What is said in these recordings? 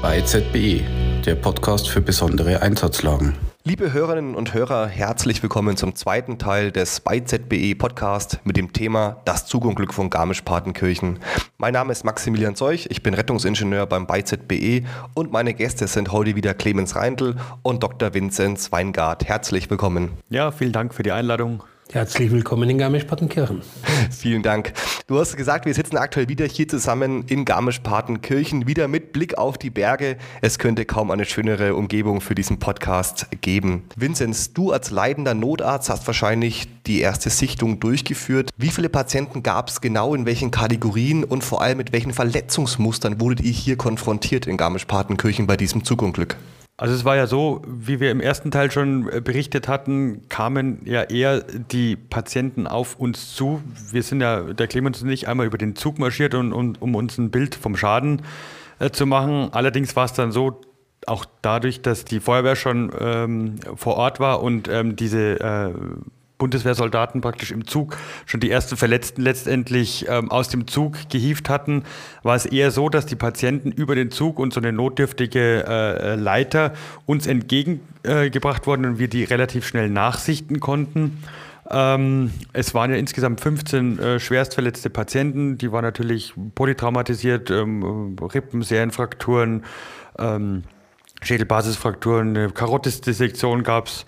Bei ZBE, der Podcast für besondere Einsatzlagen. Liebe Hörerinnen und Hörer, herzlich willkommen zum zweiten Teil des bei ZBE Podcast mit dem Thema Das Zugunglück von Garmisch-Partenkirchen. Mein Name ist Maximilian Zeuch, ich bin Rettungsingenieur beim bei ZBE und meine Gäste sind heute wieder Clemens Reindl und Dr. Vinzenz Weingart. Herzlich willkommen. Ja, vielen Dank für die Einladung. Herzlich willkommen in Garmisch-Partenkirchen. Vielen Dank. Du hast gesagt, wir sitzen aktuell wieder hier zusammen in Garmisch-Partenkirchen, wieder mit Blick auf die Berge. Es könnte kaum eine schönere Umgebung für diesen Podcast geben. Vinzenz, du als leitender Notarzt hast wahrscheinlich die erste Sichtung durchgeführt. Wie viele Patienten gab es genau in welchen Kategorien und vor allem mit welchen Verletzungsmustern wurdet ihr hier konfrontiert in Garmisch-Partenkirchen bei diesem Zugunglück? Also es war ja so, wie wir im ersten Teil schon äh, berichtet hatten, kamen ja eher die Patienten auf uns zu. Wir sind ja, der Clemens und ich, einmal über den Zug marschiert, und, und, um uns ein Bild vom Schaden äh, zu machen. Allerdings war es dann so, auch dadurch, dass die Feuerwehr schon ähm, vor Ort war und ähm, diese äh, Bundeswehrsoldaten praktisch im Zug schon die ersten Verletzten letztendlich ähm, aus dem Zug gehievt hatten, war es eher so, dass die Patienten über den Zug und so eine notdürftige äh, Leiter uns entgegengebracht äh, wurden und wir die relativ schnell nachsichten konnten. Ähm, es waren ja insgesamt 15 äh, schwerstverletzte Patienten, die waren natürlich polytraumatisiert, ähm, Rippen, Serienfrakturen, ähm, Schädelbasisfrakturen, eine Karotisdissektion gab es,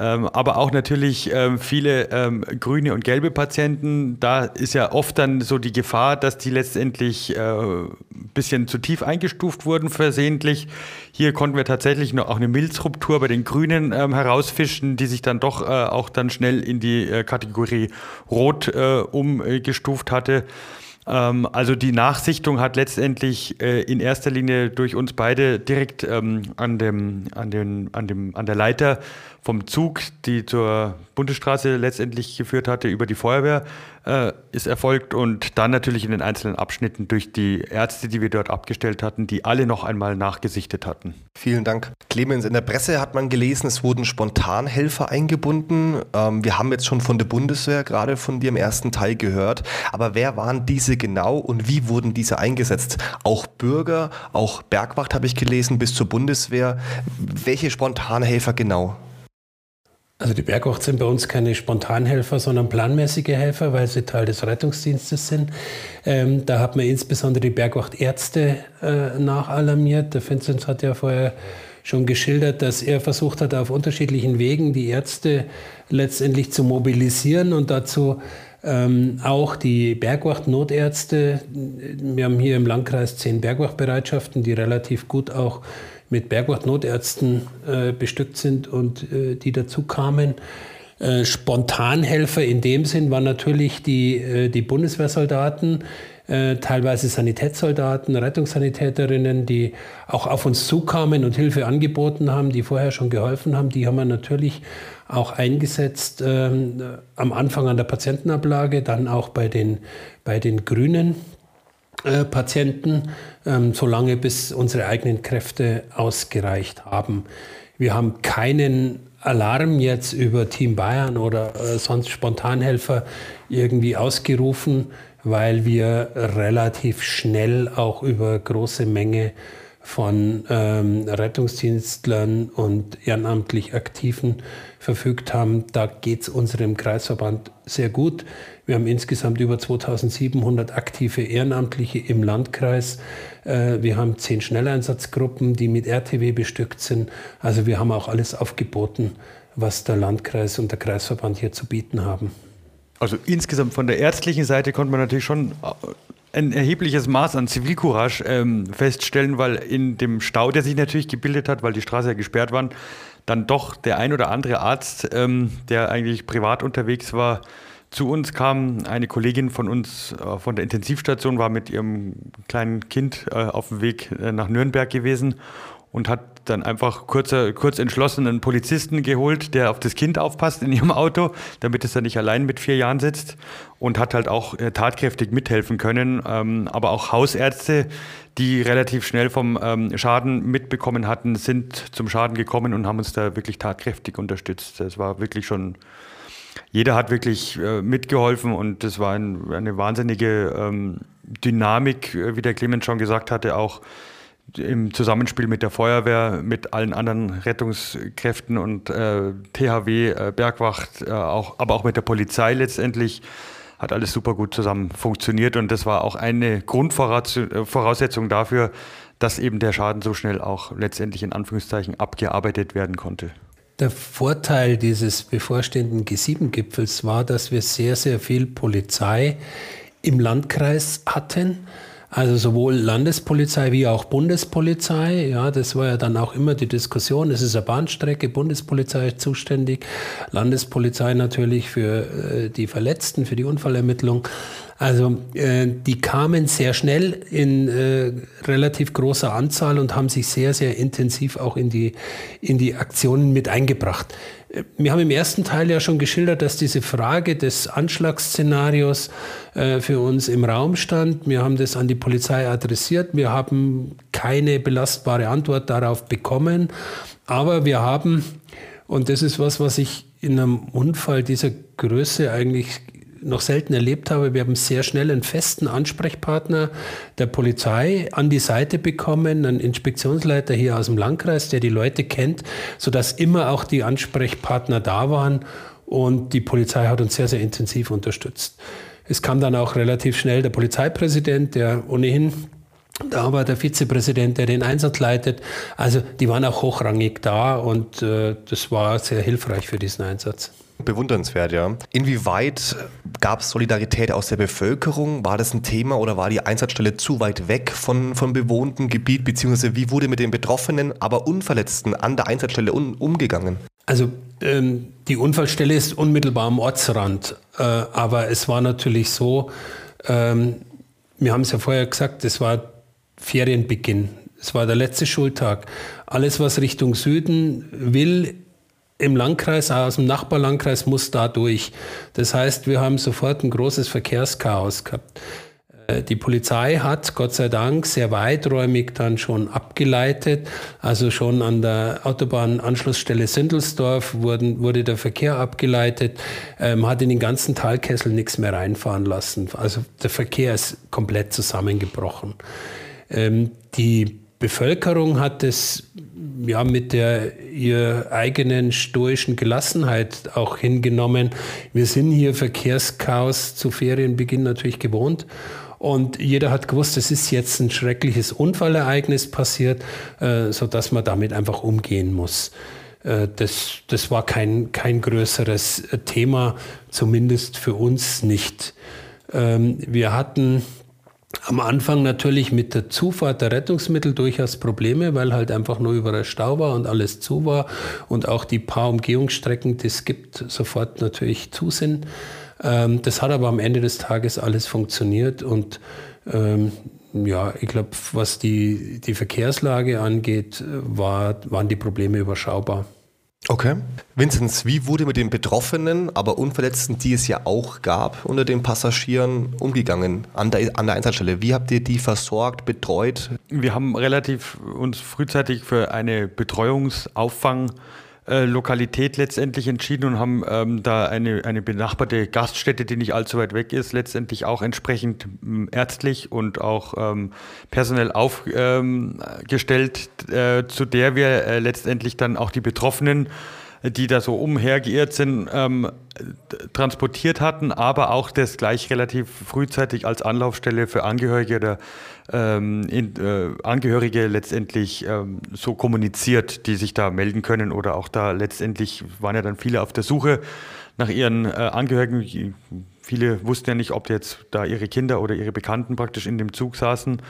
aber auch natürlich ähm, viele ähm, grüne und gelbe Patienten. Da ist ja oft dann so die Gefahr, dass die letztendlich äh, ein bisschen zu tief eingestuft wurden versehentlich. Hier konnten wir tatsächlich noch auch eine Milzruptur bei den Grünen ähm, herausfischen, die sich dann doch äh, auch dann schnell in die äh, Kategorie Rot äh, umgestuft hatte. Ähm, also die Nachsichtung hat letztendlich äh, in erster Linie durch uns beide direkt ähm, an, dem, an, den, an, dem, an der Leiter vom Zug, die zur Bundesstraße letztendlich geführt hatte, über die Feuerwehr äh, ist erfolgt und dann natürlich in den einzelnen Abschnitten durch die Ärzte, die wir dort abgestellt hatten, die alle noch einmal nachgesichtet hatten. Vielen Dank. Clemens, in der Presse hat man gelesen, es wurden Spontanhelfer eingebunden. Ähm, wir haben jetzt schon von der Bundeswehr gerade von dir im ersten Teil gehört. Aber wer waren diese genau und wie wurden diese eingesetzt? Auch Bürger, auch Bergwacht habe ich gelesen, bis zur Bundeswehr. Welche Spontanhelfer genau? Also die Bergwacht sind bei uns keine Spontanhelfer, sondern planmäßige Helfer, weil sie Teil des Rettungsdienstes sind. Ähm, da hat man insbesondere die Bergwachtärzte äh, nachalarmiert. Der Vinzenz hat ja vorher schon geschildert, dass er versucht hat, auf unterschiedlichen Wegen die Ärzte letztendlich zu mobilisieren und dazu ähm, auch die Bergwacht-Notärzte. Wir haben hier im Landkreis zehn Bergwachtbereitschaften, die relativ gut auch mit Bergwacht-Notärzten äh, bestückt sind und äh, die dazu kamen. Äh, Spontanhelfer in dem Sinn waren natürlich die, äh, die Bundeswehrsoldaten, äh, teilweise Sanitätssoldaten, Rettungssanitäterinnen, die auch auf uns zukamen und Hilfe angeboten haben, die vorher schon geholfen haben. Die haben wir natürlich auch eingesetzt, ähm, am Anfang an der Patientenablage, dann auch bei den, bei den Grünen äh, Patienten, ähm, solange bis unsere eigenen Kräfte ausgereicht haben. Wir haben keinen Alarm jetzt über Team Bayern oder äh, sonst Spontanhelfer irgendwie ausgerufen, weil wir relativ schnell auch über große Menge von ähm, Rettungsdienstlern und ehrenamtlich Aktiven verfügt haben. Da geht es unserem Kreisverband sehr gut. Wir haben insgesamt über 2700 aktive Ehrenamtliche im Landkreis. Äh, wir haben zehn Schnelleinsatzgruppen, die mit RTW bestückt sind. Also wir haben auch alles aufgeboten, was der Landkreis und der Kreisverband hier zu bieten haben. Also insgesamt von der ärztlichen Seite konnte man natürlich schon ein erhebliches Maß an Zivilcourage ähm, feststellen, weil in dem Stau, der sich natürlich gebildet hat, weil die Straße ja gesperrt war, dann doch der ein oder andere Arzt, ähm, der eigentlich privat unterwegs war, zu uns kam. Eine Kollegin von uns äh, von der Intensivstation war mit ihrem kleinen Kind äh, auf dem Weg äh, nach Nürnberg gewesen und hat dann einfach kurz, kurz einen Polizisten geholt, der auf das Kind aufpasst in ihrem Auto, damit es dann nicht allein mit vier Jahren sitzt und hat halt auch äh, tatkräftig mithelfen können. Ähm, aber auch Hausärzte, die relativ schnell vom ähm, Schaden mitbekommen hatten, sind zum Schaden gekommen und haben uns da wirklich tatkräftig unterstützt. Das war wirklich schon jeder hat wirklich äh, mitgeholfen und das war ein, eine wahnsinnige ähm, Dynamik, äh, wie der Clemens schon gesagt hatte, auch im Zusammenspiel mit der Feuerwehr, mit allen anderen Rettungskräften und äh, THW, äh, Bergwacht, äh, auch, aber auch mit der Polizei letztendlich hat alles super gut zusammen funktioniert und das war auch eine Grundvoraussetzung dafür, dass eben der Schaden so schnell auch letztendlich in Anführungszeichen abgearbeitet werden konnte. Der Vorteil dieses bevorstehenden G7-Gipfels war, dass wir sehr, sehr viel Polizei im Landkreis hatten. Also sowohl Landespolizei wie auch Bundespolizei. Ja, das war ja dann auch immer die Diskussion. Es ist eine Bahnstrecke, Bundespolizei ist zuständig, Landespolizei natürlich für äh, die Verletzten, für die Unfallermittlung. Also äh, die kamen sehr schnell in äh, relativ großer Anzahl und haben sich sehr, sehr intensiv auch in die, in die Aktionen mit eingebracht. Wir haben im ersten Teil ja schon geschildert, dass diese Frage des Anschlagsszenarios äh, für uns im Raum stand. Wir haben das an die Polizei adressiert. Wir haben keine belastbare Antwort darauf bekommen. Aber wir haben, und das ist was, was ich in einem Unfall dieser Größe eigentlich noch selten erlebt habe. Wir haben sehr schnell einen festen Ansprechpartner der Polizei an die Seite bekommen, einen Inspektionsleiter hier aus dem Landkreis, der die Leute kennt, sodass immer auch die Ansprechpartner da waren und die Polizei hat uns sehr, sehr intensiv unterstützt. Es kam dann auch relativ schnell der Polizeipräsident, der ohnehin da war der Vizepräsident, der den Einsatz leitet. Also die waren auch hochrangig da und äh, das war sehr hilfreich für diesen Einsatz. Bewundernswert, ja. Inwieweit gab es Solidarität aus der Bevölkerung? War das ein Thema oder war die Einsatzstelle zu weit weg von, vom bewohnten Gebiet? Beziehungsweise wie wurde mit den Betroffenen, aber Unverletzten an der Einsatzstelle un, umgegangen? Also ähm, die Unfallstelle ist unmittelbar am Ortsrand. Äh, aber es war natürlich so, ähm, wir haben es ja vorher gesagt, es war Ferienbeginn. Es war der letzte Schultag. Alles, was Richtung Süden will, im Landkreis, aus dem Nachbarlandkreis muss da durch. Das heißt, wir haben sofort ein großes Verkehrschaos gehabt. Äh, die Polizei hat Gott sei Dank sehr weiträumig dann schon abgeleitet. Also schon an der Autobahnanschlussstelle Sindelsdorf wurden, wurde der Verkehr abgeleitet. Ähm, hat in den ganzen Talkessel nichts mehr reinfahren lassen. Also der Verkehr ist komplett zusammengebrochen. Ähm, die Bevölkerung hat es ja mit der ihr eigenen stoischen Gelassenheit auch hingenommen. Wir sind hier Verkehrschaos zu Ferienbeginn natürlich gewohnt. Und jeder hat gewusst, es ist jetzt ein schreckliches Unfallereignis passiert, äh, sodass man damit einfach umgehen muss. Äh, das, das war kein, kein größeres Thema, zumindest für uns nicht. Ähm, wir hatten am Anfang natürlich mit der Zufahrt der Rettungsmittel durchaus Probleme, weil halt einfach nur überall Stau war und alles zu war und auch die paar Umgehungsstrecken, die es gibt, sofort natürlich zu sind. Ähm, das hat aber am Ende des Tages alles funktioniert und ähm, ja, ich glaube, was die, die Verkehrslage angeht, war, waren die Probleme überschaubar. Okay. Vinzenz, wie wurde mit den Betroffenen, aber Unverletzten, die es ja auch gab, unter den Passagieren umgegangen an der, an der Einsatzstelle? Wie habt ihr die versorgt, betreut? Wir haben relativ uns frühzeitig für eine Betreuungsauffang äh, Lokalität letztendlich entschieden und haben ähm, da eine, eine benachbarte Gaststätte, die nicht allzu weit weg ist, letztendlich auch entsprechend ähm, ärztlich und auch ähm, personell aufgestellt, ähm, äh, zu der wir äh, letztendlich dann auch die Betroffenen die da so umhergeirrt sind, ähm, transportiert hatten, aber auch das gleich relativ frühzeitig als Anlaufstelle für Angehörige oder ähm, in, äh, Angehörige letztendlich ähm, so kommuniziert, die sich da melden können oder auch da letztendlich waren ja dann viele auf der Suche nach ihren äh, Angehörigen. Viele wussten ja nicht, ob jetzt da ihre Kinder oder ihre Bekannten praktisch in dem Zug saßen.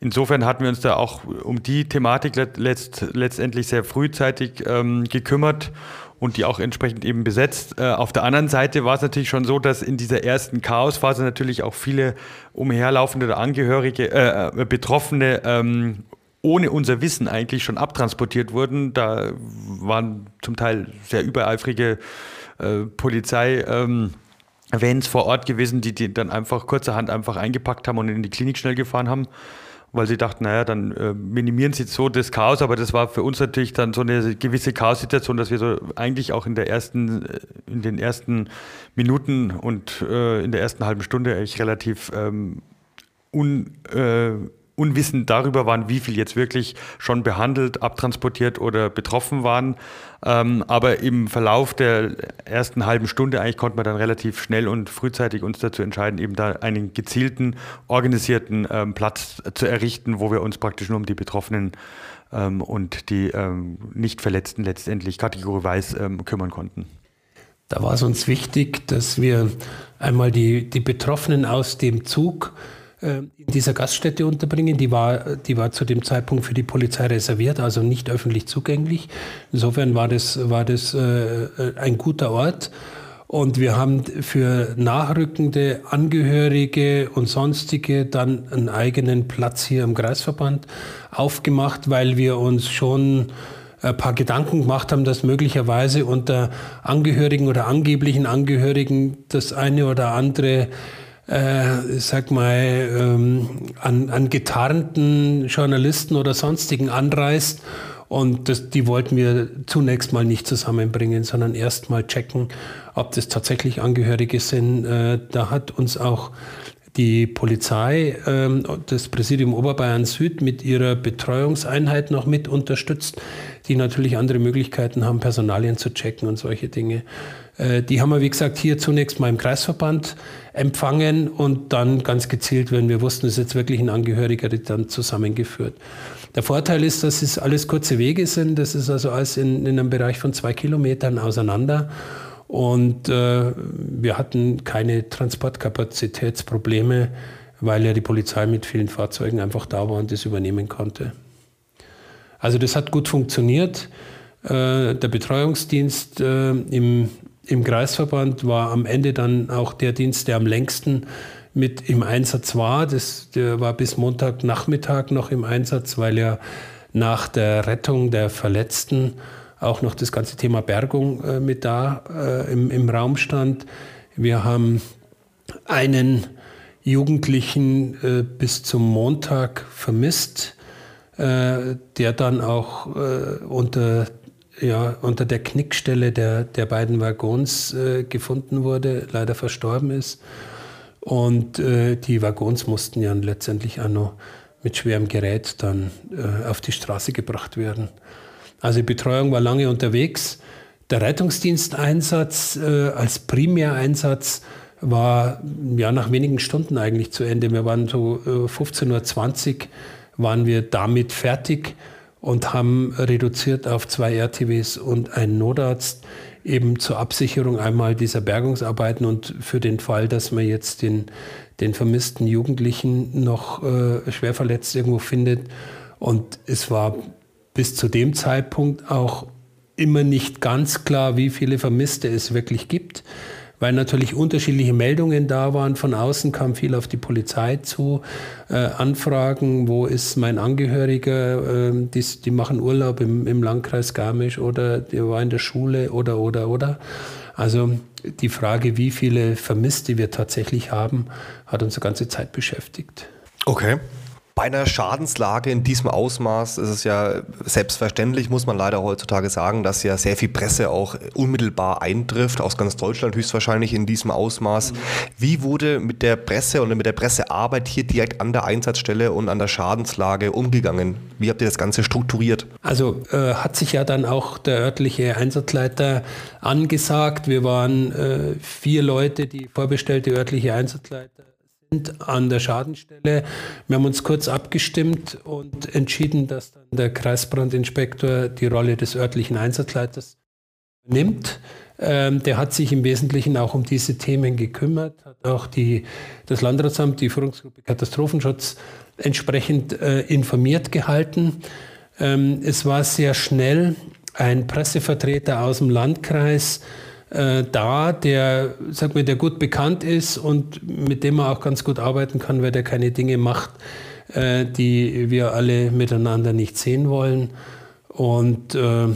Insofern hatten wir uns da auch um die Thematik letzt, letztendlich sehr frühzeitig ähm, gekümmert und die auch entsprechend eben besetzt. Äh, auf der anderen Seite war es natürlich schon so, dass in dieser ersten Chaosphase natürlich auch viele umherlaufende oder Angehörige, äh, äh, Betroffene ähm, ohne unser Wissen eigentlich schon abtransportiert wurden. Da waren zum Teil sehr übereifrige äh, Polizei. Ähm, Vans vor Ort gewesen, die die dann einfach kurzerhand einfach eingepackt haben und in die Klinik schnell gefahren haben weil sie dachten, naja, dann äh, minimieren sie so das Chaos, aber das war für uns natürlich dann so eine gewisse Chaos-Situation, dass wir so eigentlich auch in der ersten, äh, in den ersten Minuten und äh, in der ersten halben Stunde eigentlich relativ ähm, un, äh, unwissend darüber waren, wie viel jetzt wirklich schon behandelt, abtransportiert oder betroffen waren. Ähm, aber im Verlauf der ersten halben Stunde eigentlich konnte man dann relativ schnell und frühzeitig uns dazu entscheiden, eben da einen gezielten, organisierten ähm, Platz zu errichten, wo wir uns praktisch nur um die Betroffenen ähm, und die ähm, nicht Verletzten letztendlich kategorieweise ähm, kümmern konnten. Da war es uns wichtig, dass wir einmal die, die Betroffenen aus dem Zug in dieser Gaststätte unterbringen. Die war, die war zu dem Zeitpunkt für die Polizei reserviert, also nicht öffentlich zugänglich. Insofern war das, war das äh, ein guter Ort. Und wir haben für nachrückende Angehörige und sonstige dann einen eigenen Platz hier im Kreisverband aufgemacht, weil wir uns schon ein paar Gedanken gemacht haben, dass möglicherweise unter Angehörigen oder angeblichen Angehörigen das eine oder andere äh, sag mal, ähm, an, an getarnten Journalisten oder sonstigen anreist. Und das, die wollten wir zunächst mal nicht zusammenbringen, sondern erst mal checken, ob das tatsächlich Angehörige sind. Äh, da hat uns auch die Polizei, ähm, das Präsidium Oberbayern Süd mit ihrer Betreuungseinheit noch mit unterstützt, die natürlich andere Möglichkeiten haben, Personalien zu checken und solche Dinge. Äh, die haben wir, wie gesagt, hier zunächst mal im Kreisverband empfangen und dann ganz gezielt, wenn wir wussten, es ist jetzt wirklich ein Angehöriger, dann zusammengeführt. Der Vorteil ist, dass es alles kurze Wege sind. Das ist also alles in, in einem Bereich von zwei Kilometern auseinander. Und äh, wir hatten keine Transportkapazitätsprobleme, weil ja die Polizei mit vielen Fahrzeugen einfach da war und das übernehmen konnte. Also das hat gut funktioniert. Äh, der Betreuungsdienst äh, im im Kreisverband war am Ende dann auch der Dienst, der am längsten mit im Einsatz war. Das, der war bis Montagnachmittag noch im Einsatz, weil ja nach der Rettung der Verletzten auch noch das ganze Thema Bergung äh, mit da äh, im, im Raum stand. Wir haben einen Jugendlichen äh, bis zum Montag vermisst, äh, der dann auch äh, unter ja, unter der Knickstelle der, der beiden Waggons äh, gefunden wurde, leider verstorben ist. Und äh, die Waggons mussten ja letztendlich auch noch mit schwerem Gerät dann äh, auf die Straße gebracht werden. Also die Betreuung war lange unterwegs. Der Rettungsdiensteinsatz als Primäreinsatz war ja nach wenigen Stunden eigentlich zu Ende. Wir waren so 15.20 äh, Uhr waren wir damit fertig und haben reduziert auf zwei RTWs und einen Notarzt eben zur Absicherung einmal dieser Bergungsarbeiten und für den Fall, dass man jetzt den, den vermissten Jugendlichen noch äh, schwer verletzt irgendwo findet. Und es war bis zu dem Zeitpunkt auch immer nicht ganz klar, wie viele Vermisste es wirklich gibt weil natürlich unterschiedliche Meldungen da waren. Von außen kam viel auf die Polizei zu, äh, Anfragen, wo ist mein Angehöriger, äh, die, die, machen Urlaub im, im Landkreis Garmisch oder der war in der Schule oder, oder, oder. Also die Frage, wie viele Vermisste wir tatsächlich haben, hat uns eine ganze Zeit beschäftigt. Okay. Bei einer Schadenslage in diesem Ausmaß ist es ja selbstverständlich, muss man leider heutzutage sagen, dass ja sehr viel Presse auch unmittelbar eintrifft, aus ganz Deutschland höchstwahrscheinlich in diesem Ausmaß. Mhm. Wie wurde mit der Presse und mit der Pressearbeit hier direkt an der Einsatzstelle und an der Schadenslage umgegangen? Wie habt ihr das Ganze strukturiert? Also äh, hat sich ja dann auch der örtliche Einsatzleiter angesagt. Wir waren äh, vier Leute, die vorbestellte örtliche Einsatzleiter sind an der Schadenstelle. Wir haben uns kurz abgestimmt und entschieden, dass dann der Kreisbrandinspektor die Rolle des örtlichen Einsatzleiters nimmt. Ähm, der hat sich im Wesentlichen auch um diese Themen gekümmert, hat auch die, das Landratsamt, die Führungsgruppe Katastrophenschutz entsprechend äh, informiert gehalten. Ähm, es war sehr schnell ein Pressevertreter aus dem Landkreis, äh, da, der, sag mal, der gut bekannt ist und mit dem man auch ganz gut arbeiten kann, weil der keine Dinge macht, äh, die wir alle miteinander nicht sehen wollen. Und äh,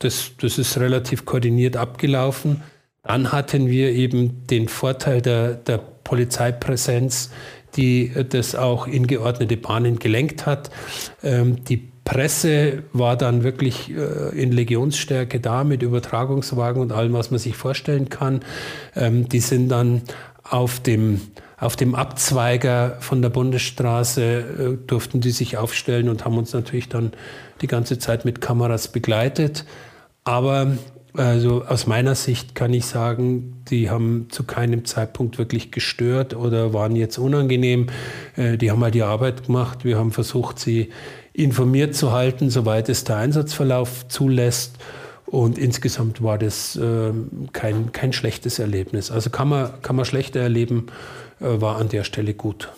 das, das ist relativ koordiniert abgelaufen. Dann hatten wir eben den Vorteil der, der Polizeipräsenz, die das auch in geordnete Bahnen gelenkt hat. Ähm, die Presse war dann wirklich äh, in Legionsstärke da mit Übertragungswagen und allem, was man sich vorstellen kann. Ähm, die sind dann auf dem, auf dem Abzweiger von der Bundesstraße, äh, durften die sich aufstellen und haben uns natürlich dann die ganze Zeit mit Kameras begleitet. Aber also aus meiner Sicht kann ich sagen, die haben zu keinem Zeitpunkt wirklich gestört oder waren jetzt unangenehm. Äh, die haben halt die Arbeit gemacht. Wir haben versucht, sie informiert zu halten, soweit es der Einsatzverlauf zulässt. Und insgesamt war das äh, kein, kein schlechtes Erlebnis. Also kann man, kann man schlechter erleben, äh, war an der Stelle gut.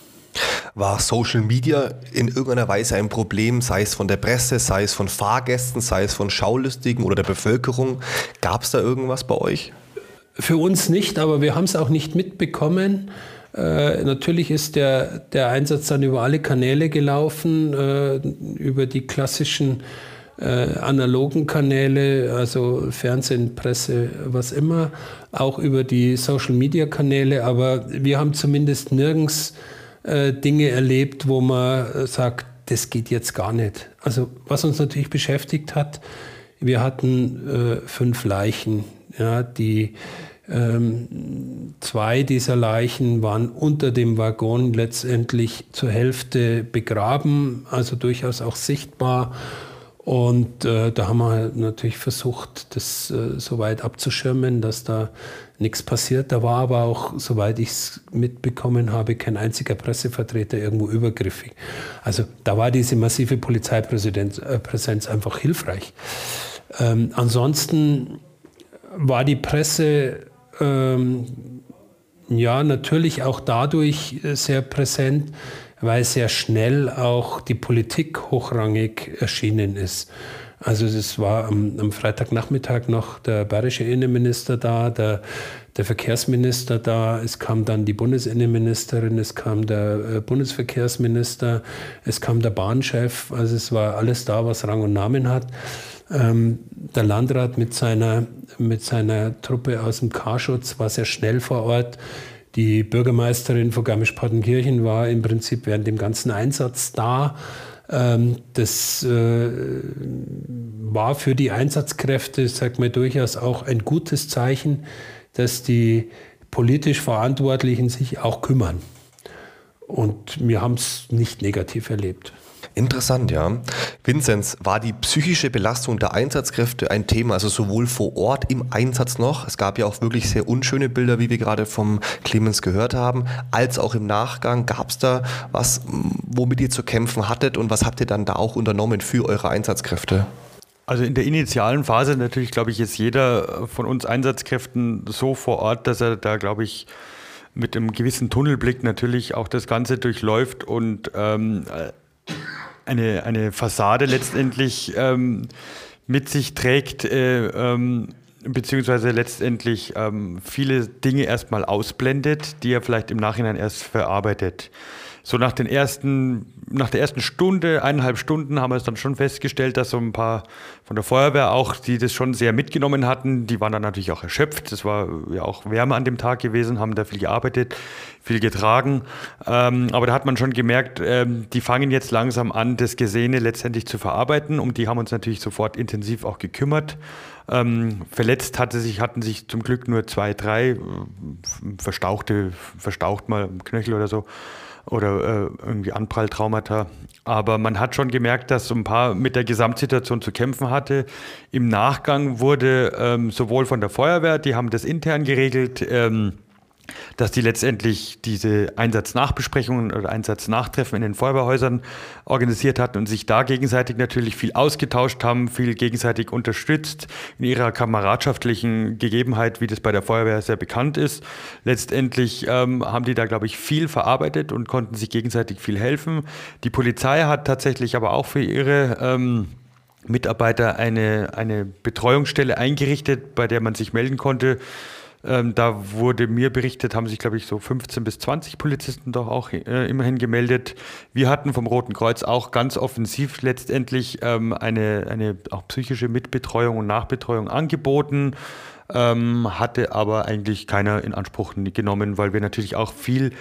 War Social Media in irgendeiner Weise ein Problem, sei es von der Presse, sei es von Fahrgästen, sei es von Schaulustigen oder der Bevölkerung? Gab es da irgendwas bei euch? Für uns nicht, aber wir haben es auch nicht mitbekommen. Äh, natürlich ist der, der Einsatz dann über alle Kanäle gelaufen, äh, über die klassischen äh, analogen Kanäle, also Fernsehen, Presse, was immer, auch über die Social-Media-Kanäle, aber wir haben zumindest nirgends äh, Dinge erlebt, wo man sagt, das geht jetzt gar nicht. Also was uns natürlich beschäftigt hat, wir hatten äh, fünf Leichen, ja, die ähm, zwei dieser Leichen waren unter dem Waggon letztendlich zur Hälfte begraben, also durchaus auch sichtbar. Und äh, da haben wir natürlich versucht, das äh, so weit abzuschirmen, dass da nichts passiert. Da war aber auch, soweit ich es mitbekommen habe, kein einziger Pressevertreter irgendwo übergriffig. Also da war diese massive Polizeipräsenz äh, einfach hilfreich. Ähm, ansonsten war die Presse ähm, ja natürlich auch dadurch äh, sehr präsent, weil sehr schnell auch die Politik hochrangig erschienen ist. Also es war am, am, Freitagnachmittag noch der bayerische Innenminister da, der, der, Verkehrsminister da, es kam dann die Bundesinnenministerin, es kam der äh, Bundesverkehrsminister, es kam der Bahnchef, also es war alles da, was Rang und Namen hat. Ähm, der Landrat mit seiner, mit seiner Truppe aus dem Karschutz war sehr schnell vor Ort. Die Bürgermeisterin von Garmisch-Partenkirchen war im Prinzip während dem ganzen Einsatz da. Ähm, das äh, war für die Einsatzkräfte, sagt man durchaus auch ein gutes Zeichen, dass die politisch Verantwortlichen sich auch kümmern. Und wir haben es nicht negativ erlebt. Interessant, ja. Vinzenz, war die psychische Belastung der Einsatzkräfte ein Thema, also sowohl vor Ort im Einsatz noch, es gab ja auch wirklich sehr unschöne Bilder, wie wir gerade vom Clemens gehört haben, als auch im Nachgang. Gab es da was, womit ihr zu kämpfen hattet und was habt ihr dann da auch unternommen für eure Einsatzkräfte? Also in der initialen Phase natürlich, glaube ich, ist jeder von uns Einsatzkräften so vor Ort, dass er da, glaube ich, mit einem gewissen Tunnelblick natürlich auch das Ganze durchläuft und ähm, eine, eine Fassade letztendlich ähm, mit sich trägt, äh, ähm, beziehungsweise letztendlich ähm, viele Dinge erstmal ausblendet, die er vielleicht im Nachhinein erst verarbeitet so nach den ersten, nach der ersten Stunde, eineinhalb Stunden haben wir es dann schon festgestellt, dass so ein paar von der Feuerwehr auch, die das schon sehr mitgenommen hatten, die waren dann natürlich auch erschöpft. Es war ja auch wärmer an dem Tag gewesen, haben da viel gearbeitet, viel getragen. Ähm, aber da hat man schon gemerkt, ähm, die fangen jetzt langsam an, das Gesehene letztendlich zu verarbeiten. Um die haben uns natürlich sofort intensiv auch gekümmert. Ähm, verletzt hatte sich, hatten sich zum Glück nur zwei, drei äh, verstauchte, verstaucht mal Knöchel oder so oder äh, irgendwie Anpralltraumata. Aber man hat schon gemerkt, dass so ein paar mit der Gesamtsituation zu kämpfen hatte. Im Nachgang wurde ähm, sowohl von der Feuerwehr, die haben das intern geregelt, ähm, dass die letztendlich diese Einsatznachbesprechungen oder Einsatznach-Treffen in den Feuerwehrhäusern organisiert hatten und sich da gegenseitig natürlich viel ausgetauscht haben, viel gegenseitig unterstützt in ihrer kameradschaftlichen Gegebenheit, wie das bei der Feuerwehr sehr bekannt ist. Letztendlich ähm, haben die da, glaube ich, viel verarbeitet und konnten sich gegenseitig viel helfen. Die Polizei hat tatsächlich aber auch für ihre ähm, Mitarbeiter eine, eine Betreuungsstelle eingerichtet, bei der man sich melden konnte ähm, da wurde mir berichtet, haben sich, glaube ich, so 15 bis 20 Polizisten doch auch äh, immerhin gemeldet. Wir hatten vom Roten Kreuz auch ganz offensiv letztendlich ähm, eine, eine auch psychische Mitbetreuung und Nachbetreuung angeboten. ähm, hatte aber eigentlich keiner in Anspruch genommen, weil wir natürlich auch viel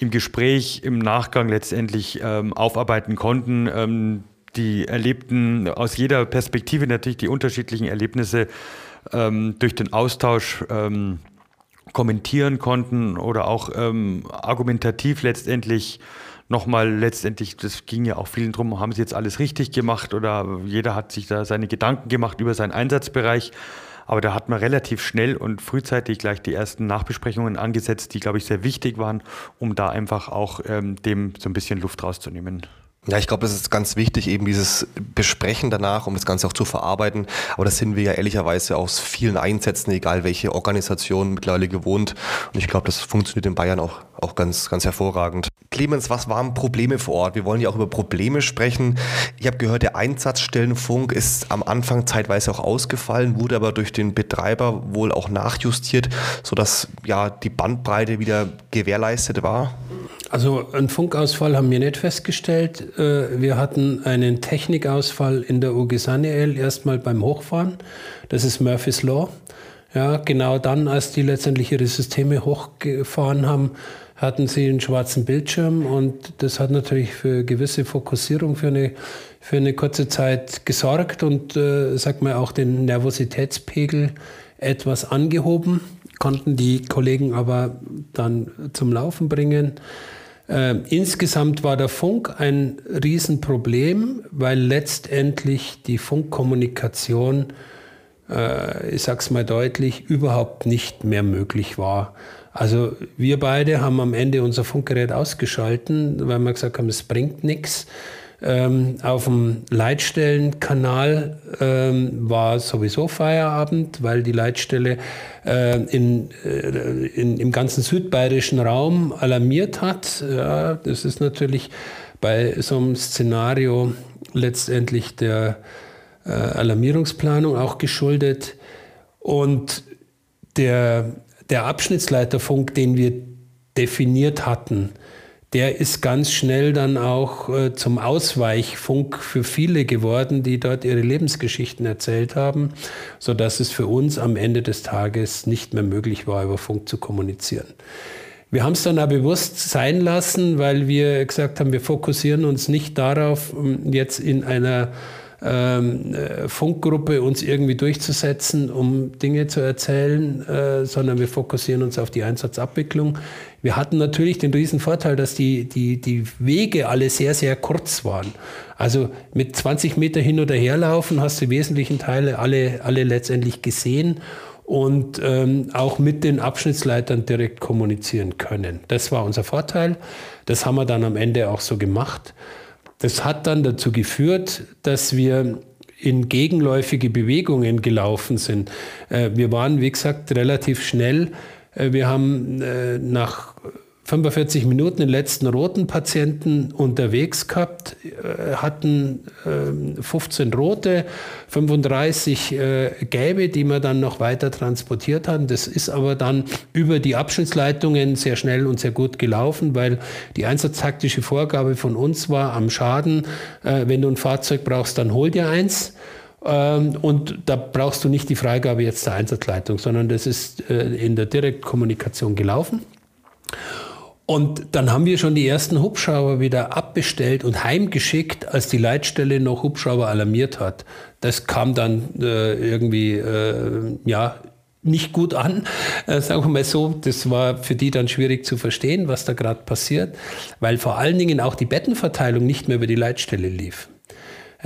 im Gespräch, im Nachgang letztendlich ähm, aufarbeiten konnten. Ähm, die erlebten aus jeder Perspektive natürlich die unterschiedlichen Erlebnisse ähm, durch den Austausch ähm, kommentieren konnten oder auch ähm, argumentativ letztendlich nochmal letztendlich, das ging ja auch vielen drum, haben sie jetzt alles richtig gemacht oder jeder hat sich da seine Gedanken gemacht über seinen Einsatzbereich. Aber da hat man relativ schnell und frühzeitig gleich die ersten Nachbesprechungen angesetzt, die, glaube ich, sehr wichtig waren, um da einfach auch ähm, dem so ein bisschen Luft rauszunehmen. Ja, ich glaube, das ist ganz wichtig, eben dieses Besprechen danach, um das Ganze auch zu verarbeiten. Aber das sind wir ja ehrlicherweise aus vielen Einsätzen, egal welche Organisation mittlerweile gewohnt. Und ich glaube, das funktioniert in Bayern auch, auch ganz, ganz hervorragend. Clemens, was waren Probleme vor Ort? Wir wollen ja auch über Probleme sprechen. Ich habe gehört, der Einsatzstellenfunk ist am Anfang zeitweise auch ausgefallen, wurde aber durch den Betreiber wohl auch nachjustiert, sodass ja die Bandbreite wieder gewährleistet war. Also einen Funkausfall haben wir nicht festgestellt. Äh, wir hatten einen Technikausfall in der UG Saniel erstmal beim Hochfahren. Das ist Murphy's Law. Ja, genau dann, als die letztendlich ihre Systeme hochgefahren haben, hatten sie einen schwarzen Bildschirm und das hat natürlich für gewisse Fokussierung für eine, für eine kurze Zeit gesorgt und, äh, sag mal, auch den Nervositätspegel etwas angehoben, konnten die Kollegen aber dann zum Laufen bringen. Äh, insgesamt war der Funk ein Riesenproblem, weil letztendlich die Funkkommunikation, äh, ich sag's mal deutlich, überhaupt nicht mehr möglich war. Also wir beide haben am Ende unser Funkgerät ausgeschalten, weil wir gesagt haben, es bringt nichts. Ähm, auf dem Leitstellenkanal ähm, war sowieso Feierabend, weil die Leitstelle äh, in, äh, in, im ganzen südbayerischen Raum alarmiert hat. Ja, das ist natürlich bei so einem Szenario letztendlich der äh, Alarmierungsplanung auch geschuldet. Und der, der Abschnittsleiterfunk, den wir definiert hatten, der ist ganz schnell dann auch äh, zum Ausweichfunk für viele geworden, die dort ihre Lebensgeschichten erzählt haben, sodass es für uns am Ende des Tages nicht mehr möglich war, über Funk zu kommunizieren. Wir haben es dann auch bewusst sein lassen, weil wir gesagt haben, wir fokussieren uns nicht darauf, jetzt in einer ähm, äh, Funkgruppe uns irgendwie durchzusetzen, um Dinge zu erzählen, äh, sondern wir fokussieren uns auf die Einsatzabwicklung. Wir hatten natürlich den riesen Vorteil, dass die, die, die Wege alle sehr, sehr kurz waren. Also mit 20 Meter hin oder her laufen hast du die wesentlichen Teile alle, alle letztendlich gesehen und ähm, auch mit den Abschnittsleitern direkt kommunizieren können. Das war unser Vorteil. Das haben wir dann am Ende auch so gemacht. Das hat dann dazu geführt, dass wir in gegenläufige Bewegungen gelaufen sind. Äh, wir waren, wie gesagt, relativ schnell. Äh, wir haben äh, nach 45 Minuten den letzten roten Patienten unterwegs gehabt, äh, hatten 15 ähm, rote, 35 äh, gelbe, die wir dann noch weiter transportiert haben. Das ist aber dann über die Abschnittsleitungen sehr schnell und sehr gut gelaufen, weil die einsatztaktische Vorgabe von uns war am Schaden, wenn du ein Fahrzeug brauchst, dann hol dir eins. Ähm, und da brauchst du nicht die Freigabe jetzt der Einsatzleitung, sondern das ist in der Direktkommunikation gelaufen. Und dann haben wir schon die ersten Hubschrauber wieder abbestellt und heimgeschickt, als die Leitstelle noch Hubschrauber alarmiert hat. Das kam dann äh, irgendwie, äh, ja, nicht gut an, äh, sagen wir mal so. Das war für die dann schwierig zu verstehen, was da gerade passiert, weil vor allen Dingen auch die Bettenverteilung nicht mehr über die Leitstelle lief.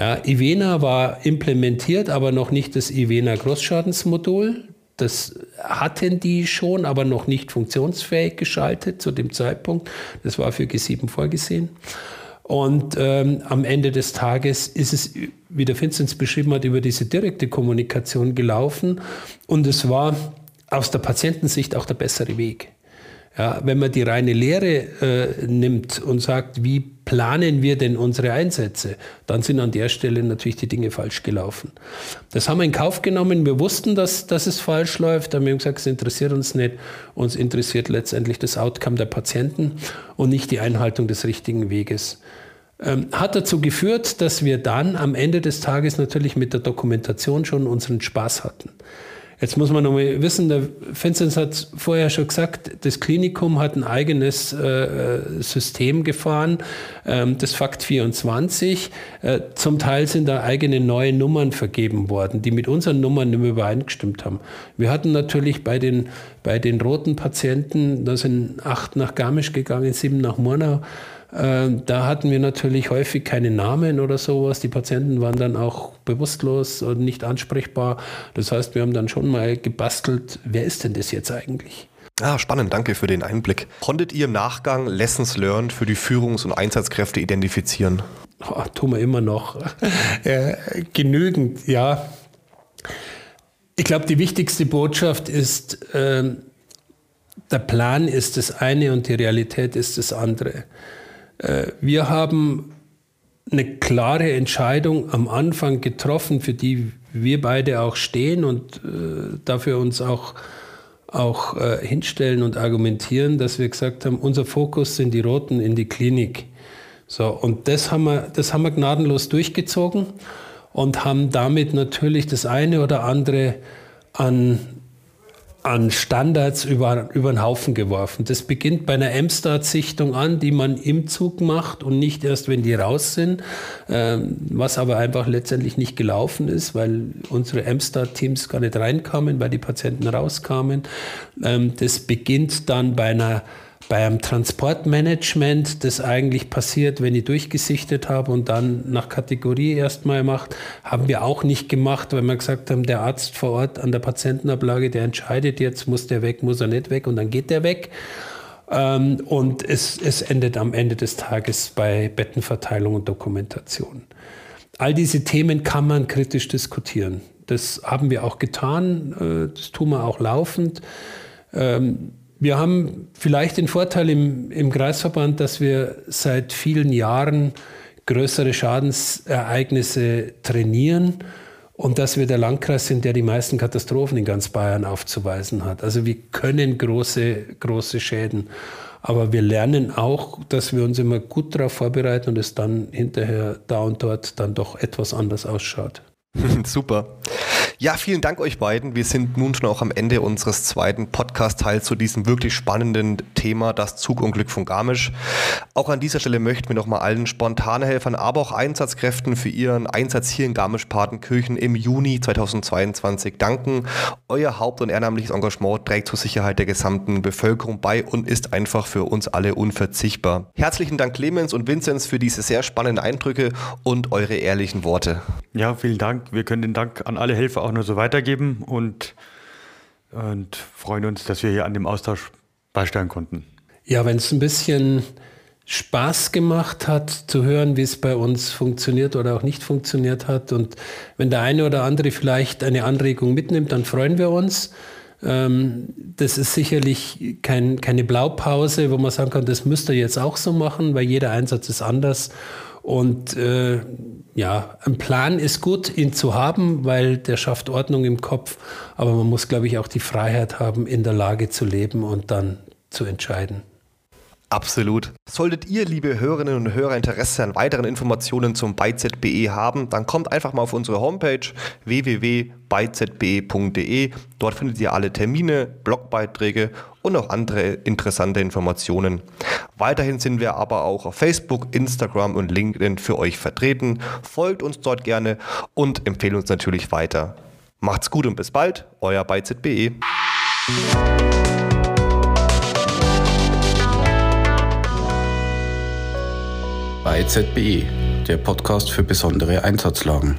Ja, Ivena war implementiert, aber noch nicht das Ivena Großschadensmodul. Das hatten die schon, aber noch nicht funktionsfähig geschaltet zu dem Zeitpunkt. Das war für G7 vorgesehen. Und ähm, am Ende des Tages ist es, wie der Vinzenz beschrieben hat, über diese direkte Kommunikation gelaufen. Und es war aus der Patientensicht auch der bessere Weg. Ja, wenn man die reine Lehre äh, nimmt und sagt, wie planen wir denn unsere Einsätze, dann sind an der Stelle natürlich die Dinge falsch gelaufen. Das haben wir in Kauf genommen. Wir wussten, dass, dass es falsch läuft, wir haben gesagt, es interessiert uns nicht. Uns interessiert letztendlich das Outcome der Patienten und nicht die Einhaltung des richtigen Weges. Ähm, hat dazu geführt, dass wir dann am Ende des Tages natürlich mit der Dokumentation schon unseren Spaß hatten. Jetzt muss man noch mal wissen, der Vinzenz hat vorher schon gesagt, das Klinikum hat ein eigenes äh, System gefahren, ähm, das Fakt 24. Äh, zum Teil sind da eigene neue Nummern vergeben worden, die mit unseren Nummern nicht mehr übereingestimmt haben. Wir hatten natürlich bei den, bei den roten Patienten, da sind acht nach Garmisch gegangen, sieben nach Murnau, da hatten wir natürlich häufig keine Namen oder sowas. Die Patienten waren dann auch bewusstlos und nicht ansprechbar. Das heißt, wir haben dann schon mal gebastelt, wer ist denn das jetzt eigentlich? Ah, spannend, danke für den Einblick. Konntet ihr im Nachgang Lessons learned für die Führungs- und Einsatzkräfte identifizieren? Oh, tun wir immer noch. äh, genügend, ja. Ich glaube, die wichtigste Botschaft ist, äh, der Plan ist das eine und die Realität ist das andere. Äh, wir haben eine klare Entscheidung am Anfang getroffen, für die wir beide auch stehen und äh, dafür uns auch, auch äh, hinstellen und argumentieren, dass wir gesagt haben, unser Fokus sind die Roten in die Klinik. So, und das haben, wir, das haben wir gnadenlos durchgezogen und haben damit natürlich das eine oder andere an an Standards über, über den Haufen geworfen. Das beginnt bei einer M-Start-Sichtung an, die man im Zug macht und nicht erst, wenn die raus sind, ähm, was aber einfach letztendlich nicht gelaufen ist, weil unsere M-Start-Teams gar nicht reinkamen, weil die Patienten rauskamen. Ähm, das beginnt dann bei einer bei einem Transportmanagement, das eigentlich passiert, wenn ich durchgesichtet habe und dann nach Kategorie erstmal macht, haben wir auch nicht gemacht, weil wir gesagt haben, der Arzt vor Ort an der Patientenablage, der entscheidet jetzt, muss der weg, muss er nicht weg und dann geht der weg. Ähm, und es, es endet am Ende des Tages bei Bettenverteilung und Dokumentation. All diese Themen kann man kritisch diskutieren. Das haben wir auch getan, äh, das tun wir auch laufend. Ähm, wir haben vielleicht den Vorteil im, im Kreisverband, dass wir seit vielen Jahren größere Schadensereignisse trainieren und dass wir der Landkreis sind, der die meisten Katastrophen in ganz Bayern aufzuweisen hat. Also wir können große, große Schäden. Aber wir lernen auch, dass wir uns immer gut darauf vorbereiten und es dann hinterher da und dort dann doch etwas anders ausschaut. Super. Ja, vielen Dank euch beiden. Wir sind nun schon auch am Ende unseres zweiten Podcast-Teils zu diesem wirklich spannenden Thema, das Zugunglück von Garmisch. Auch an dieser Stelle möchten wir nochmal allen Spontanhelfern, aber auch Einsatzkräften für ihren Einsatz hier in Garmisch-Partenkirchen im Juni 2022 danken. Euer haupt- und ehrenamtliches Engagement trägt zur Sicherheit der gesamten Bevölkerung bei und ist einfach für uns alle unverzichtbar. Herzlichen Dank Clemens und Vinzenz für diese sehr spannenden Eindrücke und eure ehrlichen Worte. Ja, vielen Dank. Wir können den Dank an alle Helfer auch nur so weitergeben und, und freuen uns, dass wir hier an dem Austausch beisteuern konnten. Ja, wenn es ein bisschen Spaß gemacht hat, zu hören, wie es bei uns funktioniert oder auch nicht funktioniert hat. Und wenn der eine oder andere vielleicht eine Anregung mitnimmt, dann freuen wir uns. Ähm, das ist sicherlich kein, keine Blaupause, wo man sagen kann, das müsst ihr jetzt auch so machen, weil jeder Einsatz ist anders. Und äh, ja, ein Plan ist gut, ihn zu haben, weil der schafft Ordnung im Kopf. Aber man muss, glaube ich, auch die Freiheit haben, in der Lage zu leben und dann zu entscheiden. Absolut. Solltet ihr, liebe Hörerinnen und Hörer, Interesse an weiteren Informationen zum ByZBE haben, dann kommt einfach mal auf unsere Homepage www.byzbe.de. Dort findet ihr alle Termine, Blogbeiträge und auch andere interessante Informationen. Weiterhin sind wir aber auch auf Facebook, Instagram und LinkedIn für euch vertreten. Folgt uns dort gerne und empfehlt uns natürlich weiter. Macht's gut und bis bald, euer ByZBE. Bei ZBE, der Podcast für besondere Einsatzlagen.